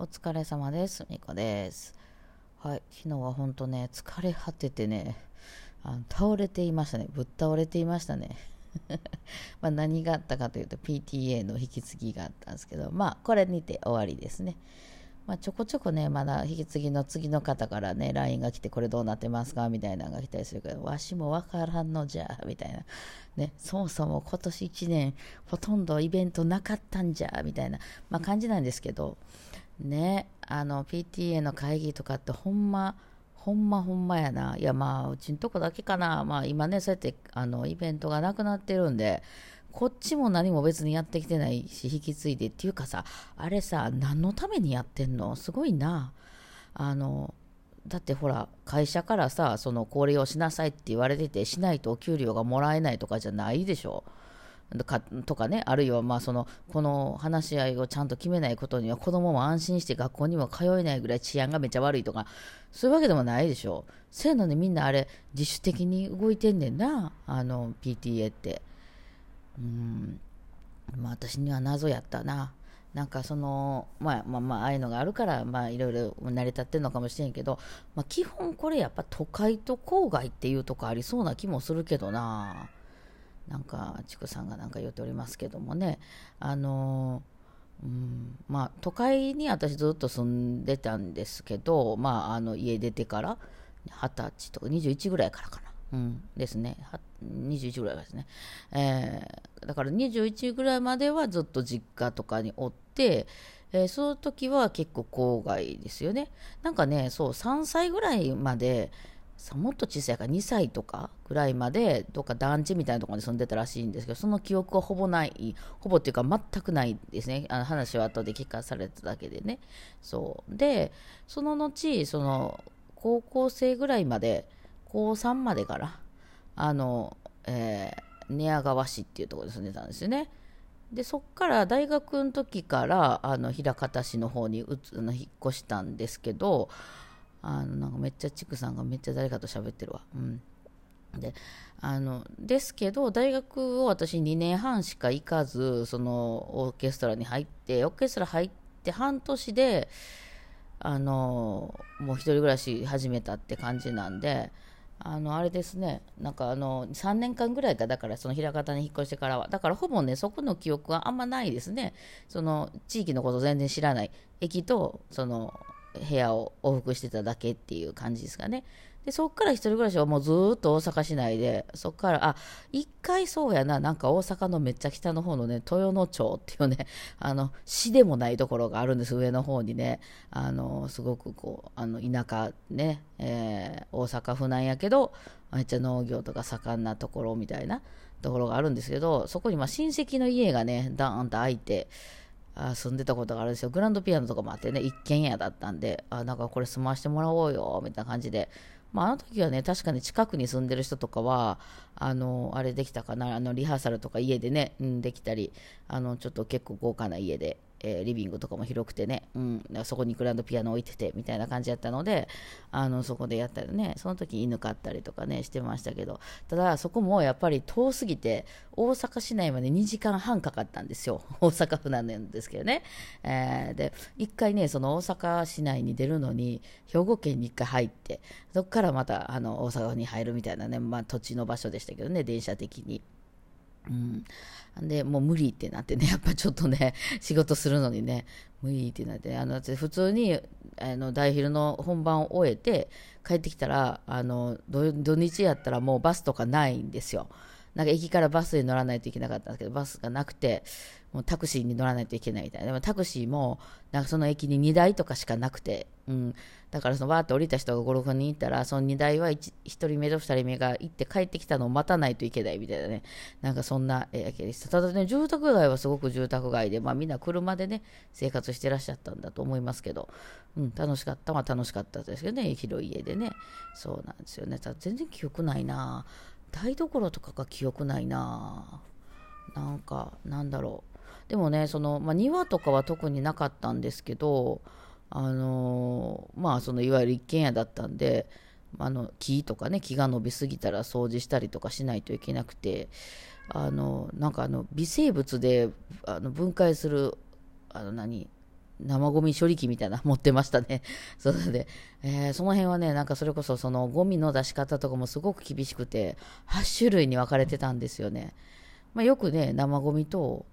お疲れ様です。みこです。はい、昨日は本当ね、疲れ果ててね、あの倒れていましたね。ぶっ倒れていましたね。ま何があったかというと PTA の引き継ぎがあったんですけど、まあこれにて終わりですね。まあ、ちょこちょこね、まだ引き継ぎの次の方からね、LINE が来て、これどうなってますか？みたいなのが来たりするけど、わしもわからんのじゃ、みたいな。ね、そもそも今年1年、ほとんどイベントなかったんじゃ、みたいな、まあ、感じなんですけど、ね、あの、PTA の会議とかってほんま、ほんまほんまやな。いや、まあ、うちんとこだけかな。まあ、今ね、そうやって、あの、イベントがなくなってるんで、こっちも何も別にやってきてないし、引き継いでっていうかさ、あれさ、何のためにやってんの？すごいな。あの、だってほら、会社からさ、その、これをしなさいって言われてて、しないとお給料がもらえないとかじゃないでしょ。かとかね、あるいはまあその、この話し合いをちゃんと決めないことには子供も安心して学校にも通えないぐらい治安がめちゃ悪いとか、そういうわけでもないでしょ。そういうのにみんなあれ、自主的に動いてんねんな、あの、PTA って。うん、まあ私には謎やったな。なんかその、まあまあまあ、ああいうのがあるから、まあいろいろ成り立ってるのかもしれんけど、まあ基本これやっぱ都会と郊外っていうとこありそうな気もするけどな。なんか、ちくさんがなんか言っておりますけどもね。あのうん、まあ都会に私ずっと住んでたんですけど、まああの家出てから、二十歳とか21ぐらいからかな。うん、ですね。21ぐらいですね。えー、だから21ぐらいまではずっと実家とかにおって、えー、その時は結構郊外ですよね。なんかね、そう、3歳ぐらいまで、もっと小さいから2歳とかぐらいまで、どっか団地みたいなところに住んでたらしいんですけど、その記憶はほぼない、ほぼっていうか全くないですね。あの話は後で聞かされただけでね。そう。で、その後、その、高校生ぐらいまで、高3までから、あの、えー、寝屋川市っていうところに住んでたんですよね。で、そっから大学の時から、あの、枚方市の方にうつの引っ越したんですけど、あの、なんかめっちゃ、ちくさんがめっちゃ誰かと喋ってるわ。うん。で、あの、ですけど、大学を私2年半しか行かず、その、オーケストラに入って、オーケストラ入って半年で、あの、もう一人暮らし始めたって感じなんで、あの、あれですね、なんかあの、3年間ぐらいか、だからその枚方に引っ越してからは、だからほぼね、そこの記憶はあんまないですね。その、地域のこと全然知らない。駅と、その、部屋を往復してただけっていう感じですかね。で、そっから一人暮らしはもうずっと大阪市内で、そっから、あ、一回そうやな、なんか大阪のめっちゃ北の方のね、豊野町っていうね、あの、市でもないところがあるんです、上の方にね。あの、すごくこう、あの、田舎ね、えー、大阪府なんやけど、めっちゃ農業とか盛んなところみたいなところがあるんですけど、そこにまあ親戚の家がね、ダーンと開いて、あ住んでたことがあるんですよ。グランドピアノとかもあってね、一軒家だったんで、あ、なんかこれ住まわしてもらおうよ、みたいな感じで。まあ、あの時はね、確かに近くに住んでる人とかは、あの、あれできたかな、あの、リハーサルとか家でね、うん、できたり、あの、ちょっと結構豪華な家で、えー、リビングとかも広くてね、うん、そこにグランドピアノ置いてて、みたいな感じやったので、あの、そこでやったりね、その時犬飼ったりとかね、してましたけど、ただ、そこもやっぱり遠すぎて、大阪市内まで2時間半かかったんですよ。大阪府なんですけどね。えー、で、一回ね、その大阪市内に出るのに、兵庫県に一回入って、そこからまた、あの、大阪に入るみたいなね、まあ、土地の場所でしたけどね、電車的に。うん。で、もう無理ってなってね、やっぱちょっとね、仕事するのにね、無理ってなって、あの、普通に、あの、大昼の本番を終えて、帰ってきたら、あの、土日やったらもうバスとかないんですよ。なんか駅からバスに乗らないといけなかったんですけど、バスがなくて、もうタクシーに乗らないといけないみたいな。でもタクシーも、なんかその駅に2台とかしかなくて、うん。だからそのバーって降りた人が5、6人いたら、その2台は 1, 1人目と2人目が行って帰ってきたのを待たないといけないみたいなね。なんかそんな駅でした。ただね、住宅街はすごく住宅街で、まあみんな車でね、生活してらっしゃったんだと思いますけど、うん、楽しかったは楽しかったですけどね、広い家でね。そうなんですよね。全然記憶ないな台所とかが記憶ないななんか、なんだろう。でもね、その、まあ、庭とかは特になかったんですけど、あのー、まあ、その、いわゆる一軒家だったんで、あの、木とかね、木が伸びすぎたら掃除したりとかしないといけなくて、あの、なんかあの、微生物で、あの、分解する、あの、何、生ゴミ処理機みたいな持ってましたね。それで、えー、その辺はね、なんかそれこそそのゴミの出し方とかもすごく厳しくて、8種類に分かれてたんですよね。まあ、よくね、生ゴミと、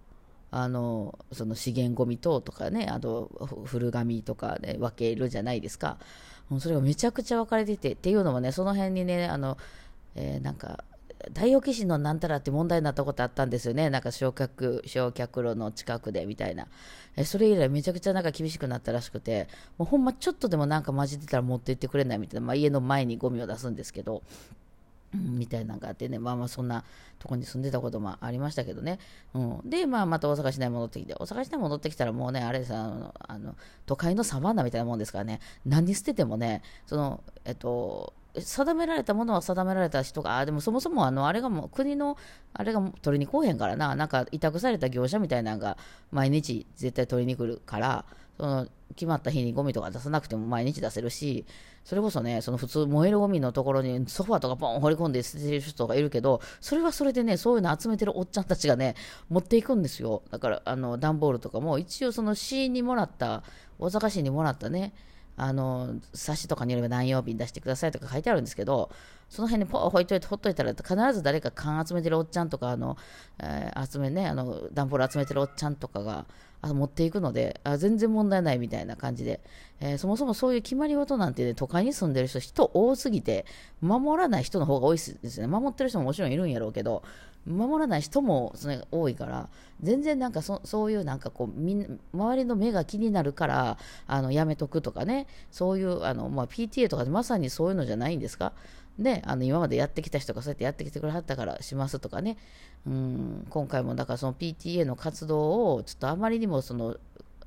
あの、その資源ゴミととかね、あと古紙とかね、分けるじゃないですか。もうそれがめちゃくちゃ分かれてて、っていうのもね、その辺にね、あの、えー、なんか、大オキシのなんたらって問題になったことあったんですよね。なんか焼却、焼却炉の近くでみたいな。えそれ以来めちゃくちゃなんか厳しくなったらしくて、もうほんまちょっとでもなんか混じってたら持って行ってくれないみたいな、まあ、家の前にゴミを出すんですけど、みたいなのがあってね、まあまあそんなとこに住んでたこともありましたけどね。うん、で、まあまた大阪市内戻ってきて、大阪市内戻ってきたらもうね、あれさ、あの都会のサバンナみたいなもんですからね、何捨ててもね、その、えっと、定められたものは定められた人が、あでもそもそもあのあれがもう国のあれが取りに来へんからな、なんか委託された業者みたいなのが毎日絶対取りに来るから、その決まった日にゴミとか出さなくても毎日出せるし、それこそね、その普通燃えるゴミのところにソファーとかポン放り込んで捨ててる人がいるけど、それはそれでね、そういうの集めてるおっちゃんたちがね、持っていくんですよ。だから、あの、段ボールとかも、一応その市にもらった、大阪市にもらったね、あの、冊子とかによれば何曜日に出してくださいとか書いてあるんですけど、その辺にポー置いといて、ほっといたら、必ず誰か缶集めてるおっちゃんとか、あの、えー、集めね、あの、段ボール集めてるおっちゃんとかが、あ持っていくのであ、全然問題ないみたいな感じで、えー、そもそもそういう決まり事なんてね、都会に住んでる人、人多すぎて、守らない人の方が多いですね。守ってる人ももちろんいるんやろうけど、守らない人もそれ多いから、全然なんかそそういうなんかこうみん、周りの目が気になるから、あのやめとくとかね、そういうあの、まあ、PTA とかまさにそういうのじゃないんですか。で、あの今までやってきた人がそうやってやってきてくれはったからしますとかね、うん今回もだからその PTA の活動をちょっとあまりにもその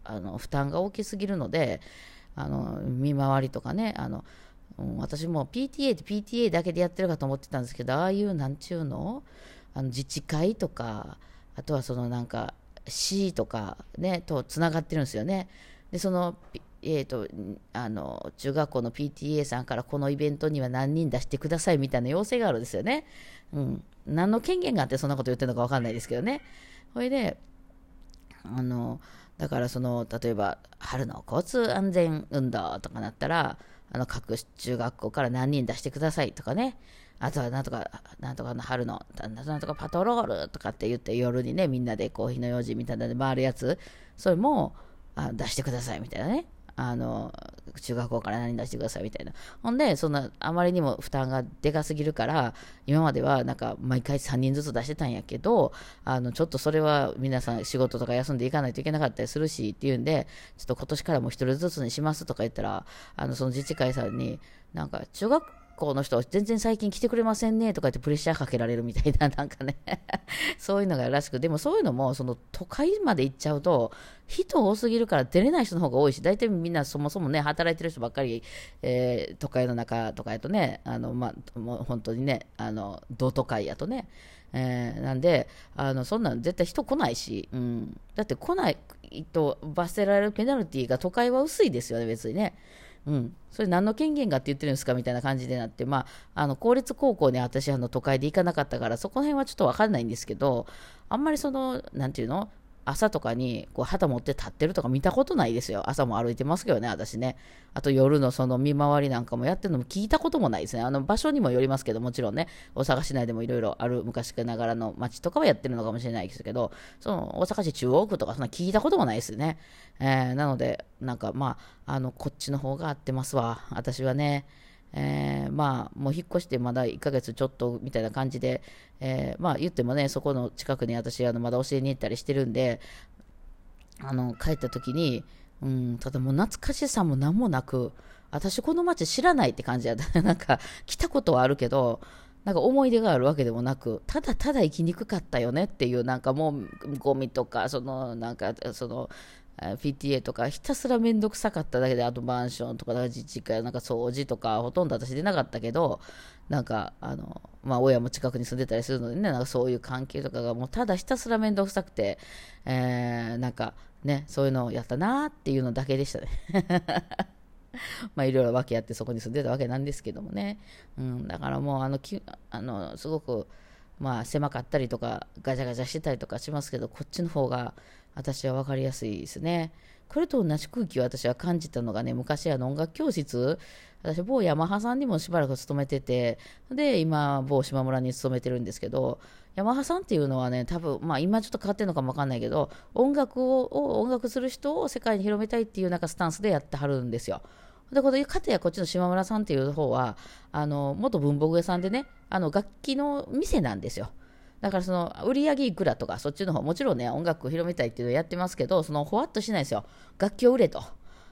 あの負担が大きすぎるので、あの見回りとかね、あの、私も PTA って PTA だけでやってるかと思ってたんですけど、ああいうなんちゅうの？あの自治会とか、あとはそのなんか市とかね、とつながってるんですよね。で、その、えーと、あの中学校の PTA さんからこのイベントには何人出してくださいみたいな要請があるんですよね。うん、何の権限があってそんなこと言ってるのか分かんないですけどね。それであのだからその例えば春の交通安全運動とかなったらあの各中学校から何人出してくださいとかねあとはなんとか、なんとかの春の、なんとかパトロールとかって言って夜にね、みんなでコーヒーの用事みたいなので回るやつ、それもあ出してくださいみたいなね。あの、中学校から何出してくださいみたいな。ほんで、そんな、あまりにも負担がでかすぎるから、今まではなんか毎回3人ずつ出してたんやけど、あの、ちょっとそれは皆さん仕事とか休んでいかないといけなかったりするしっていうんで、ちょっと今年からもう1人ずつにしますとか言ったら、あの、その自治会さんに、なんか中学校の人、全然最近来てくれませんねとか言ってプレッシャーかけられるみたいな、なんかねそういうのがらしく、でもそういうのも、その都会まで行っちゃうと、人多すぎるから出れない人の方が多いし、大体みんなそもそもね、働いてる人ばっかり、えー、都会の中とかやとね、あの、まあ、もう本当にね、あの、道都会やとね、えー、なんで、あの、そんなん絶対人来ないし、うん。だって来ないと罰せられるペナルティーが都会は薄いですよね、別にね。うん、それ何の権限がって言ってるんですかみたいな感じでなって、まあ、あの公立高校に私あの都会で行かなかったからそこら辺はちょっと分かんないんですけどあんまりそのなんていうの？朝とかにこう旗持って立ってるとか見たことないですよ。朝も歩いてますけどね、私ね。あと夜のその見回りなんかもやってるのも聞いたこともないですね。あの場所にもよりますけど、もちろんね、大阪市内でもいろいろある昔ながらの街とかはやってるのかもしれないですけど、その大阪市中央区とかそんな聞いたこともないですね。えー、なので、なんかまあ、あの、こっちの方が合ってますわ。私はね。えー、まあ、もう引っ越してまだ1ヶ月ちょっとみたいな感じで、えー、まあ言ってもね、そこの近くに私、あのまだ教えに行ったりしてるんで、あの帰った時に、うん、ただもう懐かしさも何もなく、私この街知らないって感じやった。なんか来たことはあるけど、なんか思い出があるわけでもなく、ただただ生きにくかったよねっていう、なんかもうゴミとか、そのなんかその PTA とかひたすらめんどくさかっただけで、あとマンションとか自治会、なんか掃除とかほとんど私出なかったけど、なんかあの、まあ親も近くに住んでたりするのでね、なんかそういう関係とかがもうただひたすらめんどくさくて、えー、なんかね、そういうのをやったなっていうのだけでしたね。まあいろいろ訳やってそこに住んでたわけなんですけどもね。うん、だからもうあの、きあのすごく、まあ狭かったりとかガチャガチャしてたりとかしますけど、こっちの方が私は分かりやすいですね。これと同じ空気を私は感じたのがね、昔あの音楽教室、私、某ヤマハさんにもしばらく勤めてて、で、今、某島村に勤めてるんですけど、ヤマハさんっていうのはね、多分、まあ今ちょっと変わってるのかもわかんないけど、音楽を、音楽する人を世界に広めたいっていうなんかスタンスでやってはるんですよ。で、このかたやこっちの島村さんっていう方は、あの、元文房具屋さんでね、あの、楽器の店なんですよ。だからその売り上げいくらとかそっちの方もちろんね音楽を広めたいっていうのをやってますけどそのほわっとしないですよ楽器を売れと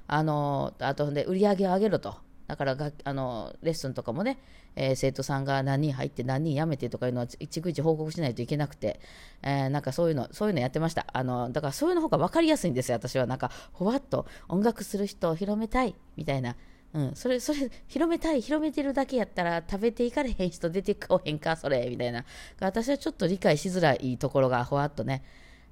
あのあとで売り上げを上げろとだからがあのレッスンとかもね、えー、生徒さんが何人入って何人辞めてとかいうのは逐一報告しないといけなくて、えー、なんかそういうの、そういうのやってました。あの、だからそういうの方が分かりやすいんですよ、私は。なんか、ほわっと音楽する人を広めたい、みたいな。うん、それ、それ、広めたい、広めてるだけやったら、食べていかれへん人出てこへんか、それ、みたいな。私はちょっと理解しづらいところが、ほわっとね。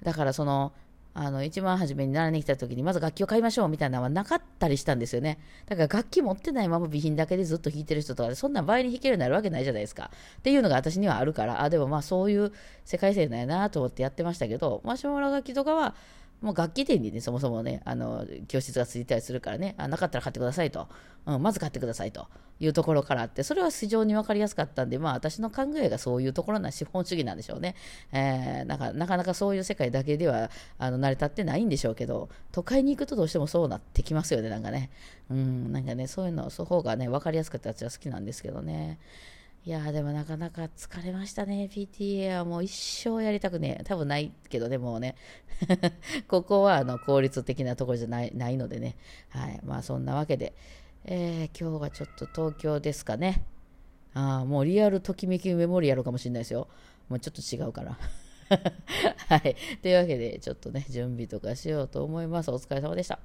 だから、その、あの一番初めに習いに来た時にまず楽器を買いましょうみたいなのはなかったりしたんですよねだから楽器持ってないまま備品だけでずっと弾いてる人とかそんな倍に弾けるようになるわけないじゃないですかっていうのが私にはあるからあでもまあそういう世界線だよなと思ってやってましたけどマシュマロ楽器とかはもう楽器店にね、そもそもね、あの、教室がついたりするからね、あなかったら買ってくださいと、うん、まず買ってくださいというところからあって、それは非常に分かりやすかったんで、まあ私の考えがそういうところな資本主義なんでしょうね。えー、なんかなかなかそういう世界だけではあの成り立ってないんでしょうけど、都会に行くとどうしてもそうなってきますよね、なんかね。うん、なんかね、そういうの、その方がね、分かりやすくて私は好きなんですけどね。いやでもなかなか疲れましたね。PTA はもう一生やりたくねえ多分ないけどね、もうね。ここはあの効率的なところじゃないないのでね。はい。まあそんなわけで、えー、今日はちょっと東京ですかね。ああ、もうリアルときめきメモリアルかもしれないですよ。もうちょっと違うかな。はい。というわけで、ちょっとね、準備とかしようと思います。お疲れ様でした。